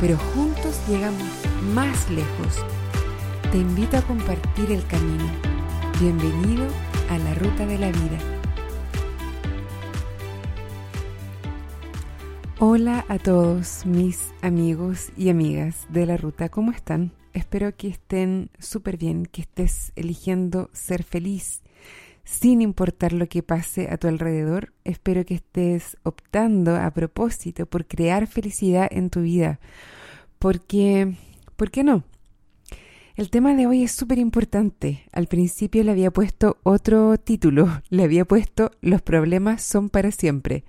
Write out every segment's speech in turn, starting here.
pero juntos llegamos más lejos. Te invito a compartir el camino. Bienvenido a la ruta de la vida. Hola a todos mis amigos y amigas de la ruta, ¿cómo están? Espero que estén súper bien, que estés eligiendo ser feliz sin importar lo que pase a tu alrededor. Espero que estés optando a propósito por crear felicidad en tu vida. Porque, ¿por qué no? El tema de hoy es súper importante. Al principio le había puesto otro título, le había puesto Los problemas son para siempre.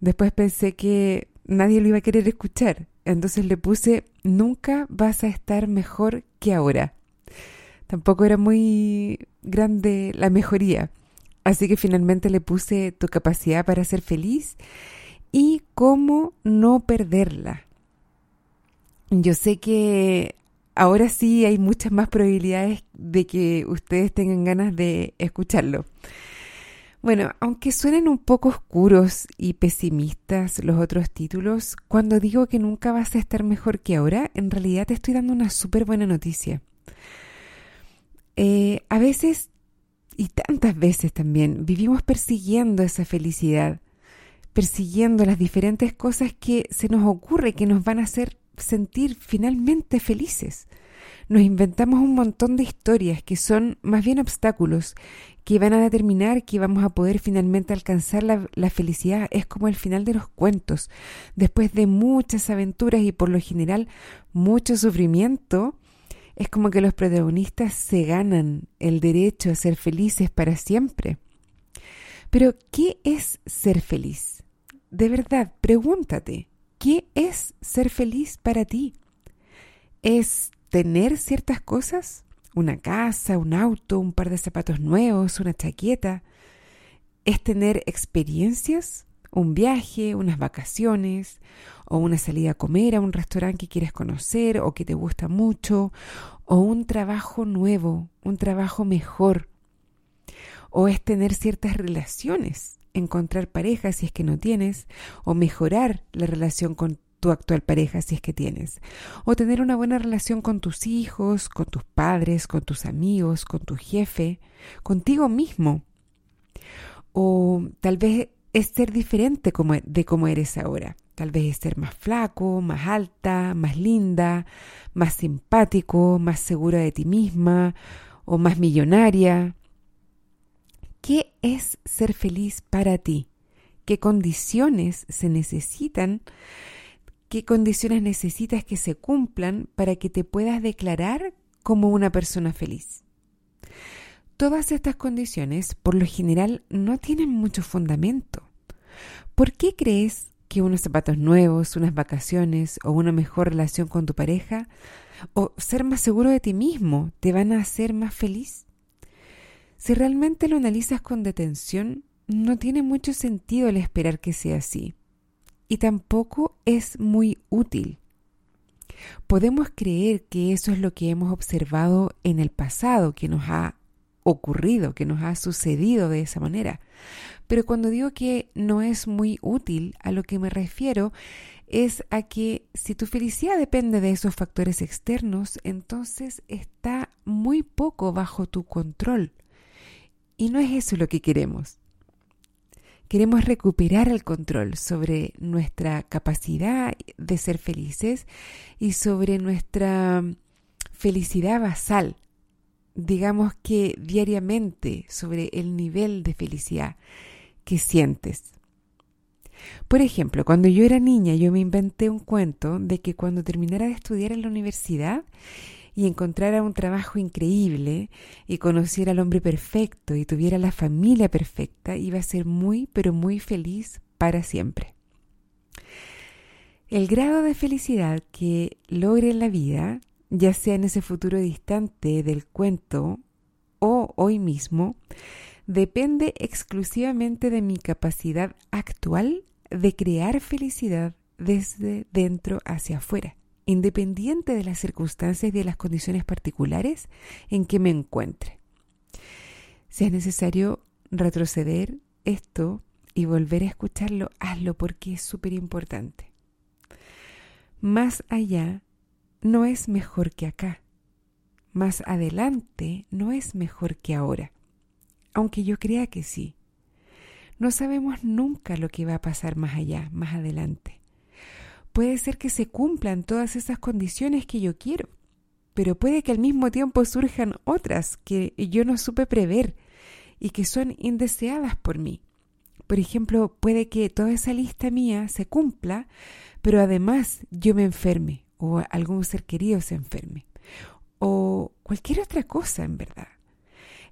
Después pensé que nadie lo iba a querer escuchar, entonces le puse Nunca vas a estar mejor que ahora tampoco era muy grande la mejoría. Así que finalmente le puse tu capacidad para ser feliz y cómo no perderla. Yo sé que ahora sí hay muchas más probabilidades de que ustedes tengan ganas de escucharlo. Bueno, aunque suenen un poco oscuros y pesimistas los otros títulos, cuando digo que nunca vas a estar mejor que ahora, en realidad te estoy dando una súper buena noticia. Eh, a veces, y tantas veces también, vivimos persiguiendo esa felicidad, persiguiendo las diferentes cosas que se nos ocurre que nos van a hacer sentir finalmente felices. Nos inventamos un montón de historias que son más bien obstáculos que van a determinar que vamos a poder finalmente alcanzar la, la, felicidad. Es como el final de los cuentos. Después de muchas aventuras y por lo general mucho sufrimiento, es como que los protagonistas se ganan el derecho a ser felices para siempre. Pero, ¿qué es ser feliz? De verdad, pregúntate, ¿qué es ser feliz para ti? ¿Es tener ciertas cosas? ¿Una casa, un auto, un par de zapatos nuevos, una chaqueta? ¿Es tener experiencias? Un viaje, unas vacaciones o una salida a comer a un restaurante que quieres conocer o que te gusta mucho o un trabajo nuevo, un trabajo mejor o es tener ciertas relaciones, encontrar pareja si es que no tienes o mejorar la relación con tu actual pareja si es que tienes, o tener una buena relación con tus hijos, con tus padres, con tus amigos, con tu jefe, contigo mismo. O tal vez es ser diferente como, de como eres ahora. Tal vez es ser más flaco, más alta, más linda, más simpático, más segura de ti misma o más millonaria. ¿Qué es ser feliz para ti? ¿Qué condiciones se necesitan? ¿Qué condiciones necesitas que se cumplan para que te puedas declarar como una persona feliz? Todas estas condiciones, por lo general, no tienen mucho fundamento. ¿Por qué crees que unos zapatos nuevos, unas vacaciones o una mejor relación con tu pareja o ser más seguro de ti mismo te van a hacer más feliz? Si realmente lo analizas con detención, no tiene mucho sentido el esperar que sea así. Y tampoco es muy útil. Podemos creer que eso es lo que hemos observado en el pasado, que nos ha ocurrido, que nos ha sucedido de esa manera. Pero cuando digo que no es muy útil, a lo que me refiero es a que si tu felicidad depende de esos factores externos, entonces está muy poco bajo tu control. Y no es eso lo que queremos. Queremos recuperar el control sobre nuestra capacidad de ser felices y sobre nuestra felicidad basal, digamos que diariamente sobre el nivel de felicidad que sientes. Por ejemplo, cuando yo era niña yo me inventé un cuento de que cuando terminara de estudiar en la universidad y encontrara un trabajo increíble y conociera al hombre perfecto y tuviera la familia perfecta, iba a ser muy, pero muy feliz para siempre. El grado de felicidad que logre en la vida, ya sea en ese futuro distante del cuento o hoy mismo, depende exclusivamente de mi capacidad actual de crear felicidad desde dentro hacia afuera, independiente de las circunstancias y de las condiciones particulares en que me encuentre. Si es necesario retroceder esto y volver a escucharlo, hazlo porque es súper importante más allá no es mejor que acá. Más adelante no es mejor que ahora. Aunque yo crea que sí. No sabemos nunca lo que va a pasar más allá, más adelante. Puede ser que se cumplan todas esas condiciones que yo quiero, pero puede que al mismo tiempo surjan otras que yo no supe prever y que son indeseadas por mí. Por ejemplo, puede que toda esa lista mía se cumpla, pero además yo me enferme o algún ser querido se enferme o cualquier otra cosa en verdad.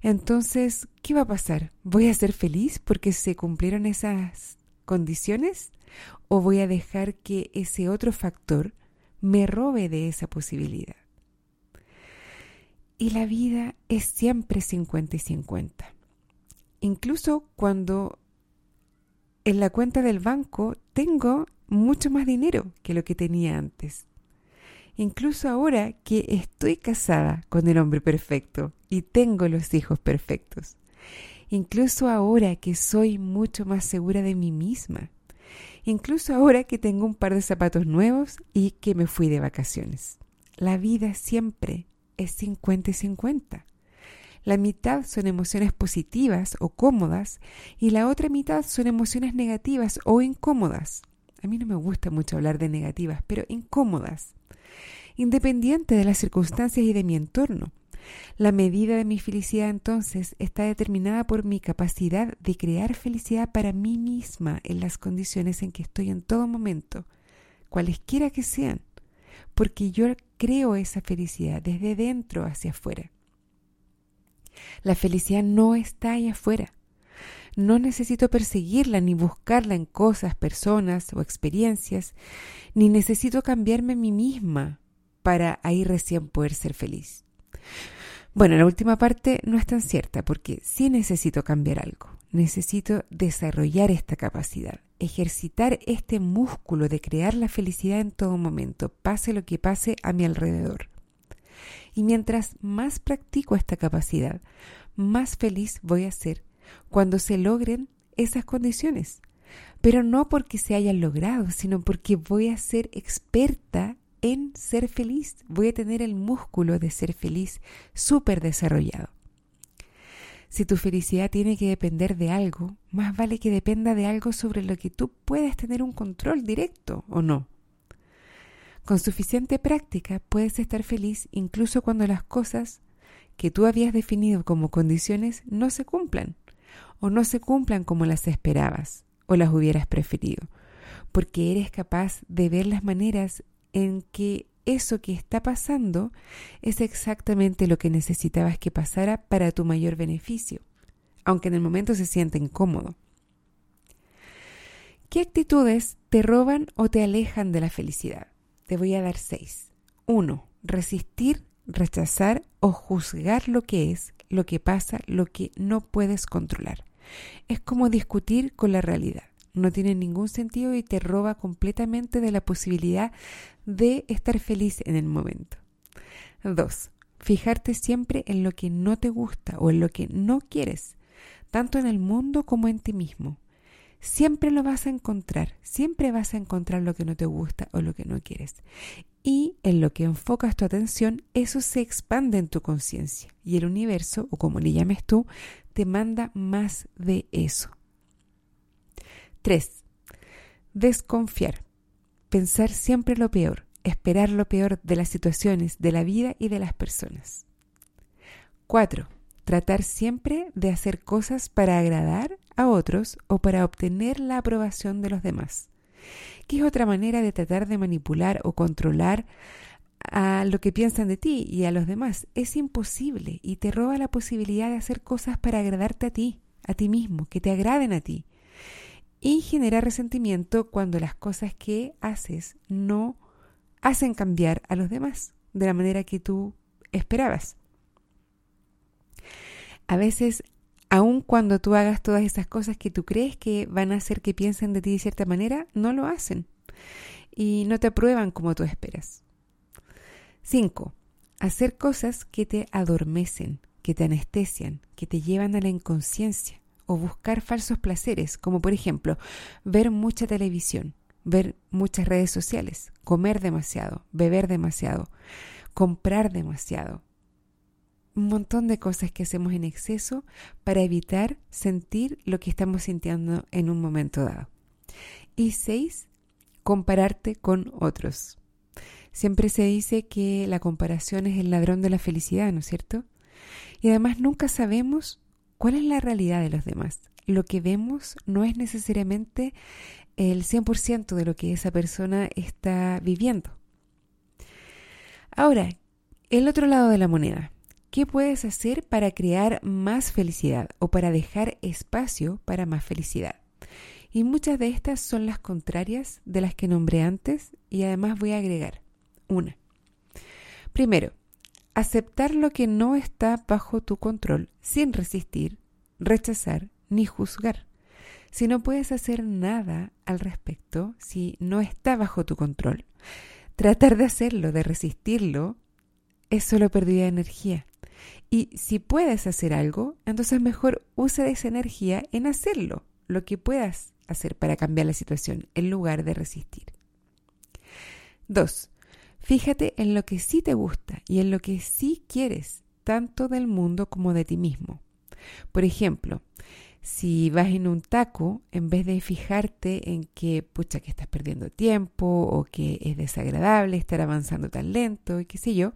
Entonces, ¿qué va a pasar? ¿Voy a ser feliz porque se cumplieron esas condiciones? ¿O voy a dejar que ese otro factor me robe de esa posibilidad? Y la vida es siempre 50 y 50. Incluso cuando en la cuenta del banco tengo mucho más dinero que lo que tenía antes. Incluso ahora que estoy casada con el hombre perfecto y tengo los hijos perfectos. Incluso ahora que soy mucho más segura de mí misma. Incluso ahora que tengo un par de zapatos nuevos y que me fui de vacaciones. La vida siempre es 50 y 50. La mitad son emociones positivas o cómodas y la otra mitad son emociones negativas o incómodas. A mí no me gusta mucho hablar de negativas, pero incómodas. Independiente de las circunstancias y de mi entorno. La medida de mi felicidad entonces está determinada por mi capacidad de crear felicidad para mí misma en las condiciones en que estoy en todo momento, cualesquiera que sean, porque yo creo esa felicidad desde dentro hacia afuera. La felicidad no está ahí afuera. No necesito perseguirla ni buscarla en cosas, personas o experiencias, ni necesito cambiarme a mí misma para ahí recién poder ser feliz. Bueno, la última parte no es tan cierta porque sí necesito cambiar algo. Necesito desarrollar esta capacidad, ejercitar este músculo de crear la felicidad en todo momento, pase lo que pase a mi alrededor. Y mientras más practico esta capacidad, más feliz voy a ser cuando se logren esas condiciones. Pero no porque se hayan logrado, sino porque voy a ser experta en ser feliz. Voy a tener el músculo de ser feliz súper desarrollado. Si tu felicidad tiene que depender de algo, más vale que dependa de algo sobre lo que tú puedes tener un control directo o no. Con suficiente práctica puedes estar feliz incluso cuando las cosas que tú habías definido como condiciones no se cumplan o no se cumplan como las esperabas o las hubieras preferido, porque eres capaz de ver las maneras en que eso que está pasando es exactamente lo que necesitabas que pasara para tu mayor beneficio, aunque en el momento se sienta incómodo. ¿Qué actitudes te roban o te alejan de la felicidad? Te voy a dar seis. Uno, resistir, rechazar o juzgar lo que es, lo que pasa, lo que no puedes controlar. Es como discutir con la realidad. No tiene ningún sentido y te roba completamente de la posibilidad de estar feliz en el momento. Dos, fijarte siempre en lo que no te gusta o en lo que no quieres, tanto en el mundo como en ti mismo siempre lo vas a encontrar, siempre vas a encontrar lo que no te gusta o lo que no quieres. Y en lo que enfocas tu atención, eso se expande en tu conciencia y el universo, o como le llames tú, te manda más de eso. 3. Desconfiar. Pensar siempre lo peor, esperar lo peor de las situaciones, de la vida y de las personas. 4 tratar siempre de hacer cosas para agradar a otros o para obtener la aprobación de los demás, que es otra manera de tratar de manipular o controlar a lo que piensan de ti y a los demás. Es imposible y te roba la posibilidad de hacer cosas para agradarte a ti, a ti mismo, que te agraden a ti. y genera resentimiento cuando las cosas que haces no hacen cambiar a los demás de la manera que tú esperabas. A veces, aun cuando tú hagas todas esas cosas que tú crees que van a hacer que piensen de ti de cierta manera, no lo hacen y no te aprueban como tú esperas. 5. Hacer cosas que te adormecen, que te anestesian, que te llevan a la inconsciencia o buscar falsos placeres, como por ejemplo ver mucha televisión, ver muchas redes sociales, comer demasiado, beber demasiado, comprar demasiado. Un montón de cosas que hacemos en exceso para evitar sentir lo que estamos sintiendo en un momento dado. Y seis, compararte con otros. Siempre se dice que la comparación es el ladrón de la felicidad, ¿no es cierto? Y además nunca sabemos cuál es la realidad de los demás. Lo que vemos no es necesariamente el 100% de lo que esa persona está viviendo. Ahora, el otro lado de la moneda. ¿Qué puedes hacer para crear más felicidad o para dejar espacio para más felicidad? Y muchas de estas son las contrarias de las que nombré antes y además voy a agregar una. Primero, aceptar lo que no está bajo tu control sin resistir, rechazar ni juzgar. Si no puedes hacer nada al respecto, si no está bajo tu control, tratar de hacerlo, de resistirlo, es solo pérdida de energía. Y si puedes hacer algo, entonces mejor usa esa energía en hacerlo, lo que puedas hacer para cambiar la situación, en lugar de resistir. 2. Fíjate en lo que sí te gusta y en lo que sí quieres, tanto del mundo como de ti mismo. Por ejemplo, si vas en un taco, en vez de fijarte en que, pucha, que estás perdiendo tiempo o que es desagradable estar avanzando tan lento y qué sé yo,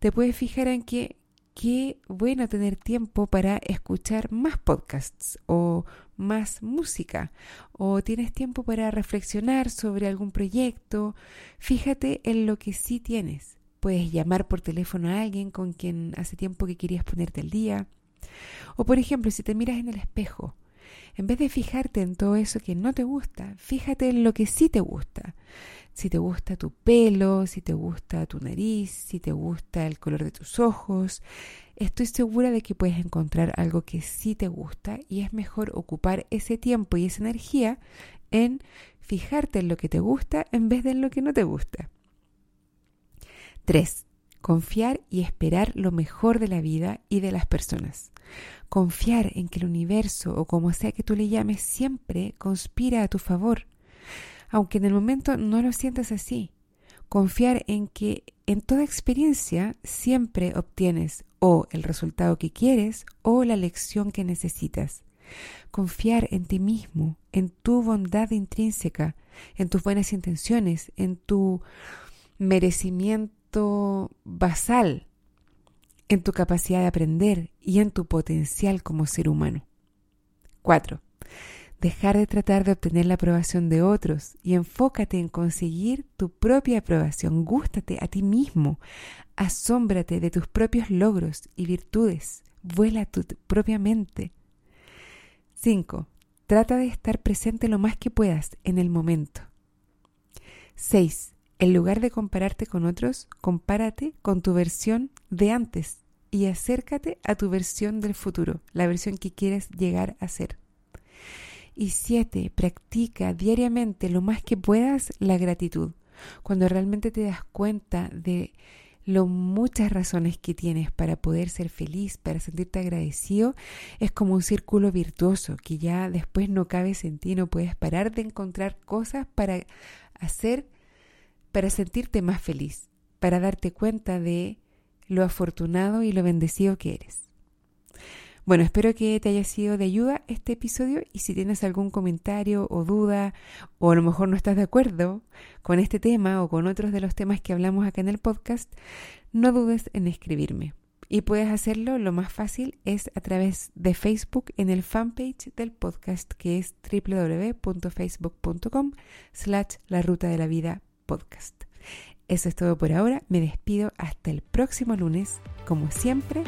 te puedes fijar en que qué bueno tener tiempo para escuchar más podcasts o más música o tienes tiempo para reflexionar sobre algún proyecto, fíjate en lo que sí tienes. Puedes llamar por teléfono a alguien con quien hace tiempo que querías ponerte al día. O por ejemplo, si te miras en el espejo, en vez de fijarte en todo eso que no te gusta, fíjate en lo que sí te gusta si te gusta tu pelo, si te gusta tu nariz, si te gusta el color de tus ojos. Estoy segura de que puedes encontrar algo que sí te gusta y es mejor ocupar ese tiempo y esa energía en fijarte en lo que te gusta en vez de en lo que no te gusta. 3. Confiar y esperar lo mejor de la vida y de las personas. Confiar en que el universo o como sea que tú le llames siempre conspira a tu favor aunque en el momento no lo sientas así. Confiar en que en toda experiencia siempre obtienes o el resultado que quieres o la lección que necesitas. Confiar en ti mismo, en tu bondad intrínseca, en tus buenas intenciones, en tu merecimiento basal, en tu capacidad de aprender y en tu potencial como ser humano. 4. Dejar de tratar de obtener la aprobación de otros y enfócate en conseguir tu propia aprobación. Gústate a ti mismo. Asómbrate de tus propios logros y virtudes. Vuela tu propia mente. 5. Trata de estar presente lo más que puedas en el momento. 6. En lugar de compararte con otros, compárate con tu versión de antes y acércate a tu versión del futuro, la versión que quieres llegar a ser. Y siete, practica diariamente lo más que puedas la gratitud. Cuando realmente te das cuenta de lo muchas razones que tienes para poder ser feliz, para sentirte agradecido, es como un círculo virtuoso que ya después no cabes en ti, no puedes parar de encontrar cosas para hacer, para sentirte más feliz, para darte cuenta de lo afortunado y lo bendecido que eres. Bueno, espero que te haya sido de ayuda este episodio y si tienes algún comentario o duda o a lo mejor no estás de acuerdo con este tema o con otros de los temas que hablamos acá en el podcast, no dudes en escribirme. Y puedes hacerlo, lo más fácil es a través de Facebook en el fanpage del podcast que es www.facebook.com slash la ruta de la vida Eso es todo por ahora, me despido hasta el próximo lunes. Como siempre,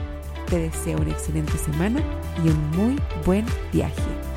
te deseo una excelente semana y un muy buen viaje.